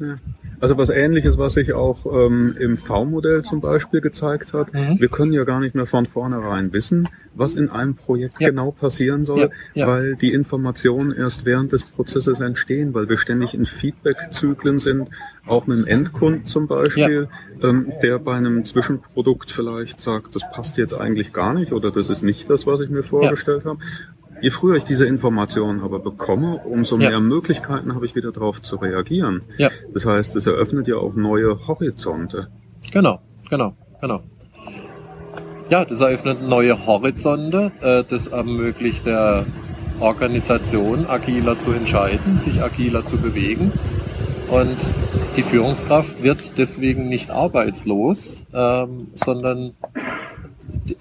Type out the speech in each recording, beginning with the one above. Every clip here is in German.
Ja. Also was ähnliches, was sich auch ähm, im V-Modell zum Beispiel gezeigt hat. Mhm. Wir können ja gar nicht mehr von vornherein wissen, was in einem Projekt ja. genau passieren soll, ja. Ja. weil die Informationen erst während des Prozesses entstehen, weil wir ständig in Feedback-Zyklen sind, auch mit dem Endkunden zum Beispiel, ähm, der bei einem Zwischenprodukt vielleicht sagt, das passt jetzt eigentlich gar nicht oder das ist nicht das, was ich mir vorgestellt habe. Je früher ich diese Informationen aber bekomme, umso mehr Möglichkeiten habe ich wieder darauf zu reagieren. Ja. Das heißt, es eröffnet ja auch neue Horizonte. Genau, genau, genau. Ja, das eröffnet neue Horizonte. Äh, das ermöglicht der Organisation, agiler zu entscheiden, sich agiler zu bewegen. Und die Führungskraft wird deswegen nicht arbeitslos, ähm, sondern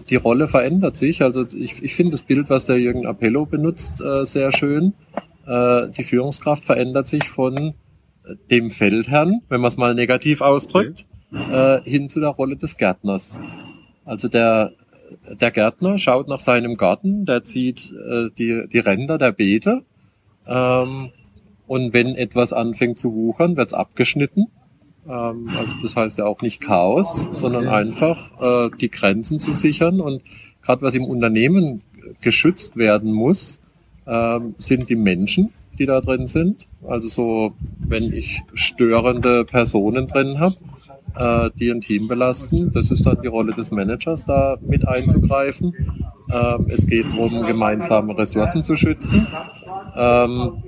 die Rolle verändert sich. Also ich, ich finde das Bild, was der Jürgen Appello benutzt, äh, sehr schön. Äh, die Führungskraft verändert sich von dem Feldherrn, wenn man es mal negativ ausdrückt, äh, hin zu der Rolle des Gärtners. Also der, der Gärtner schaut nach seinem Garten, der zieht äh, die, die Ränder der Beete ähm, und wenn etwas anfängt zu wuchern, wird's abgeschnitten ähm, also das heißt ja auch nicht Chaos, sondern einfach äh, die Grenzen zu sichern. Und gerade was im Unternehmen geschützt werden muss, ähm, sind die Menschen, die da drin sind. Also so, wenn ich störende Personen drin habe, äh, die ein Team belasten, das ist dann die Rolle des Managers, da mit einzugreifen. Ähm, es geht darum, gemeinsame Ressourcen zu schützen. Ähm,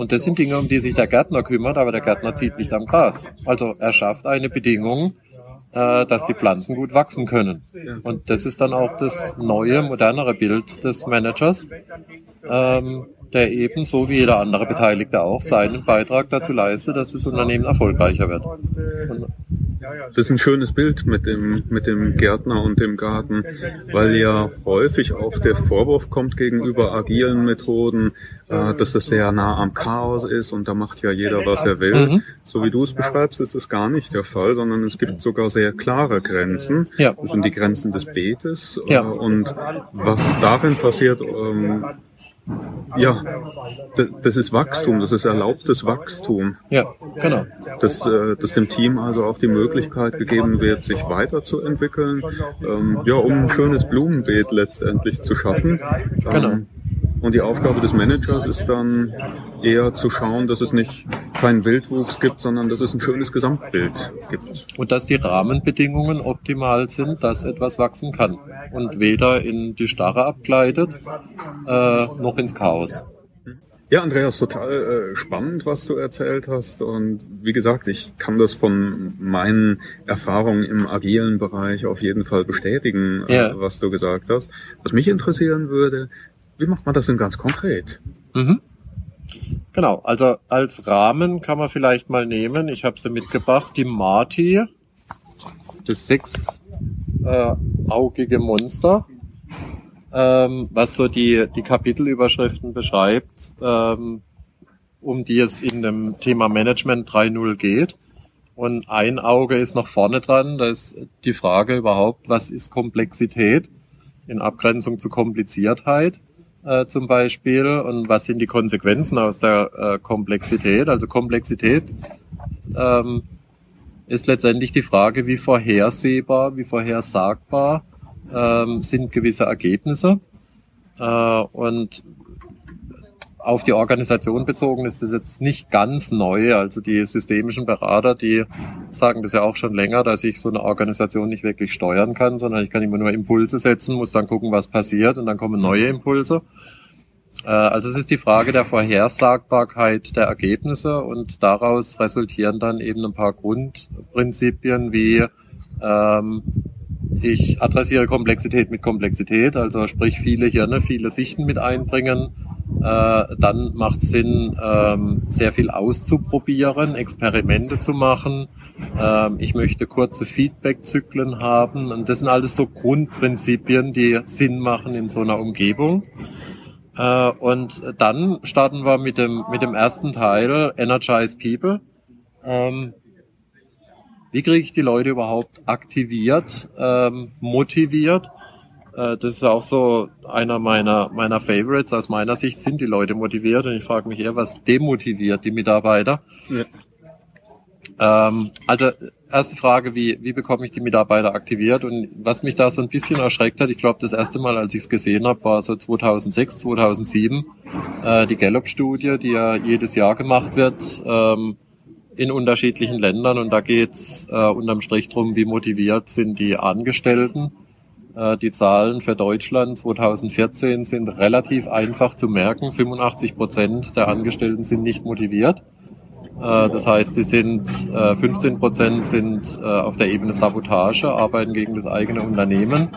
und das sind Dinge, um die sich der Gärtner kümmert, aber der Gärtner zieht nicht am Gras. Also er schafft eine Bedingung, äh, dass die Pflanzen gut wachsen können. Und das ist dann auch das neue, modernere Bild des Managers, ähm, der eben so wie jeder andere Beteiligte auch seinen Beitrag dazu leistet, dass das Unternehmen erfolgreicher wird. Und das ist ein schönes Bild mit dem, mit dem Gärtner und dem Garten, weil ja häufig auch der Vorwurf kommt gegenüber agilen Methoden, äh, dass das sehr nah am Chaos ist und da macht ja jeder, was er will. Mhm. So wie du es beschreibst, ist es gar nicht der Fall, sondern es gibt sogar sehr klare Grenzen. Ja. Das sind die Grenzen des Beetes. Äh, ja. Und was darin passiert, ähm, ja, das ist Wachstum, das ist erlaubtes Wachstum. Ja, genau. Dass, äh, dass dem Team also auch die Möglichkeit gegeben wird, sich weiterzuentwickeln, ähm, ja, um ein schönes Blumenbeet letztendlich zu schaffen. Genau. Ähm, und die Aufgabe des Managers ist dann eher zu schauen, dass es nicht keinen Wildwuchs gibt, sondern dass es ein schönes Gesamtbild gibt. Und dass die Rahmenbedingungen optimal sind, dass etwas wachsen kann und weder in die Starre abgleitet äh, noch ins Chaos. Ja, Andreas, total äh, spannend, was du erzählt hast. Und wie gesagt, ich kann das von meinen Erfahrungen im agilen Bereich auf jeden Fall bestätigen, äh, ja. was du gesagt hast. Was mich interessieren würde, wie macht man das denn ganz konkret? Mhm. Genau, also als Rahmen kann man vielleicht mal nehmen, ich habe sie mitgebracht, die Marti, das sechsaugige äh, Monster, ähm, was so die, die Kapitelüberschriften beschreibt, ähm, um die es in dem Thema Management 3.0 geht. Und ein Auge ist noch vorne dran, da ist die Frage überhaupt, was ist Komplexität in Abgrenzung zu Kompliziertheit äh, zum Beispiel und was sind die Konsequenzen aus der äh, Komplexität. Also Komplexität ähm, ist letztendlich die Frage, wie vorhersehbar, wie vorhersagbar ähm, sind gewisse Ergebnisse. Äh, und auf die Organisation bezogen ist das jetzt nicht ganz neu. Also die systemischen Berater, die sagen das ja auch schon länger, dass ich so eine Organisation nicht wirklich steuern kann, sondern ich kann immer nur Impulse setzen, muss dann gucken, was passiert und dann kommen neue Impulse. Äh, also es ist die Frage der Vorhersagbarkeit der Ergebnisse und daraus resultieren dann eben ein paar Grundprinzipien wie ähm, ich adressiere Komplexität mit Komplexität, also sprich viele Hirne, viele Sichten mit einbringen. Äh, dann macht Sinn, ähm, sehr viel auszuprobieren, Experimente zu machen. Ähm, ich möchte kurze Feedback-Zyklen haben. Und das sind alles so Grundprinzipien, die Sinn machen in so einer Umgebung. Äh, und dann starten wir mit dem, mit dem ersten Teil, Energize People. Ähm, wie kriege ich die Leute überhaupt aktiviert, ähm, motiviert, Äh, das ist auch so einer meiner, meiner Favorites. Aus meiner Sicht sind die Leute motiviert und ich frage mich eher, was demotiviert die Mitarbeiter. Ja. Ähm, also erste Frage, wie, wie bekomme ich die Mitarbeiter aktiviert? Und was mich da so ein bisschen erschreckt hat, ich glaube, das erste Mal, als ich es gesehen habe, war so 2006, 2007, äh, die Gallup-Studie, die ja jedes Jahr gemacht wird ähm, in unterschiedlichen Ländern. Und da geht's äh, unterm Strich drum, wie motiviert sind die Angestellten. Äh, die Zahlen für Deutschland 2014 sind relativ einfach zu merken. 85 Prozent der Angestellten sind nicht motiviert. Äh, das heißt, sie sind 15 äh, Prozent sind auf der Ebene Sabotage, arbeiten gegen das eigene Unternehmen.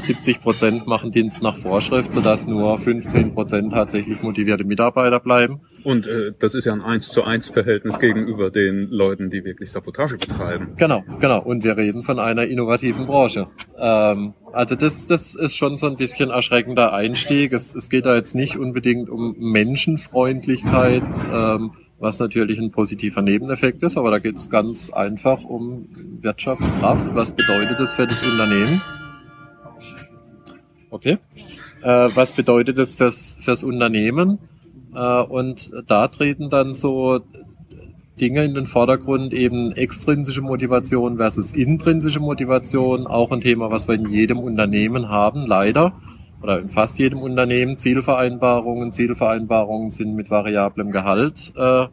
70 Prozent machen Dienst nach Vorschrift, sodass nur 15 Prozent tatsächlich motivierte Mitarbeiter bleiben. Und äh, das ist ja ein 1 zu 1 Verhältnis gegenüber den Leuten, die wirklich Sabotage betreiben. Genau, genau. Und wir reden von einer innovativen Branche. Ähm, also das, das ist schon so ein bisschen erschreckender Einstieg. Es, es geht da jetzt nicht unbedingt um Menschenfreundlichkeit. Ähm, was natürlich ein positiver Nebeneffekt ist, aber da geht es ganz einfach um Wirtschaftskraft. Was bedeutet das für das Unternehmen? Okay. Äh, was bedeutet das fürs, fürs Unternehmen? Äh, und da treten dann so Dinge in den Vordergrund, eben extrinsische Motivation versus intrinsische Motivation, auch ein Thema, was wir in jedem Unternehmen haben, leider oder in fast jedem Unternehmen Zielvereinbarungen. Zielvereinbarungen sind mit variablem Gehalt äh,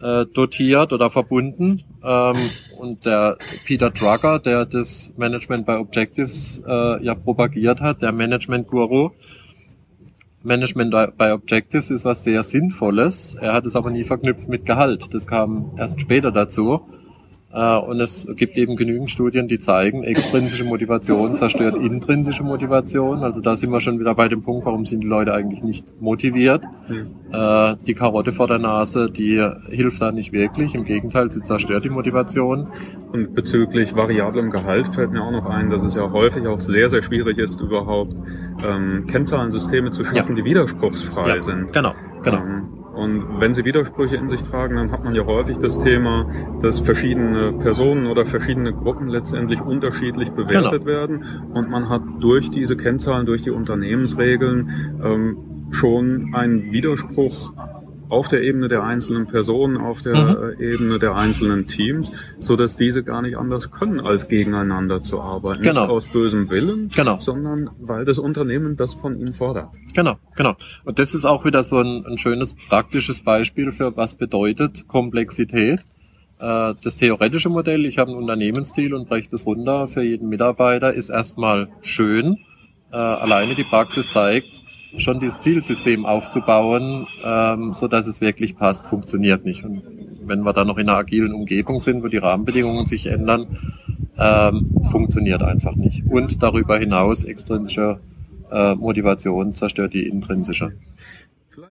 äh, dotiert oder verbunden. Ähm, und der Peter Drucker, der das Management by Objectives äh, ja propagiert hat, der Management-Guru, Management by Objectives ist was sehr Sinnvolles. Er hat es aber nie verknüpft mit Gehalt. Das kam erst später dazu. Äh, und es gibt eben genügend Studien, die zeigen, extrinsische Motivation zerstört intrinsische Motivation. Also da sind wir schon wieder bei dem Punkt, warum sind die Leute eigentlich nicht motiviert. Äh, die Karotte vor der Nase, die hilft da nicht wirklich. Im Gegenteil, sie zerstört die Motivation. Und bezüglich variablem Gehalt fällt mir auch noch ein, dass es ja häufig auch sehr, sehr schwierig ist, überhaupt ähm, Kennzahlensysteme zu schaffen, ja. die widerspruchsfrei ja, sind. Genau, genau. Ähm, und wenn sie Widersprüche in sich tragen, dann hat man ja häufig das Thema, dass verschiedene Personen oder verschiedene Gruppen letztendlich unterschiedlich bewertet genau. werden. Und man hat durch diese Kennzahlen, durch die Unternehmensregeln ähm, schon einen Widerspruch auf der Ebene der einzelnen Personen, auf der mhm. Ebene der einzelnen Teams, so dass diese gar nicht anders können, als gegeneinander zu arbeiten. Genau. Nicht aus bösem Willen, genau. sondern weil das Unternehmen das von ihnen fordert. Genau, genau. Und das ist auch wieder so ein, ein schönes praktisches Beispiel für was bedeutet Komplexität. Äh, das theoretische Modell, ich habe ein Unternehmensstil und breche das runter für jeden Mitarbeiter, ist erstmal schön. Äh, alleine die Praxis zeigt, schon dieses Zielsystem aufzubauen, ähm, so dass es wirklich passt, funktioniert nicht. Und wenn wir dann noch in einer agilen Umgebung sind, wo die Rahmenbedingungen sich ändern, ähm, funktioniert einfach nicht. Und darüber hinaus extrinsische äh, Motivation zerstört die intrinsische.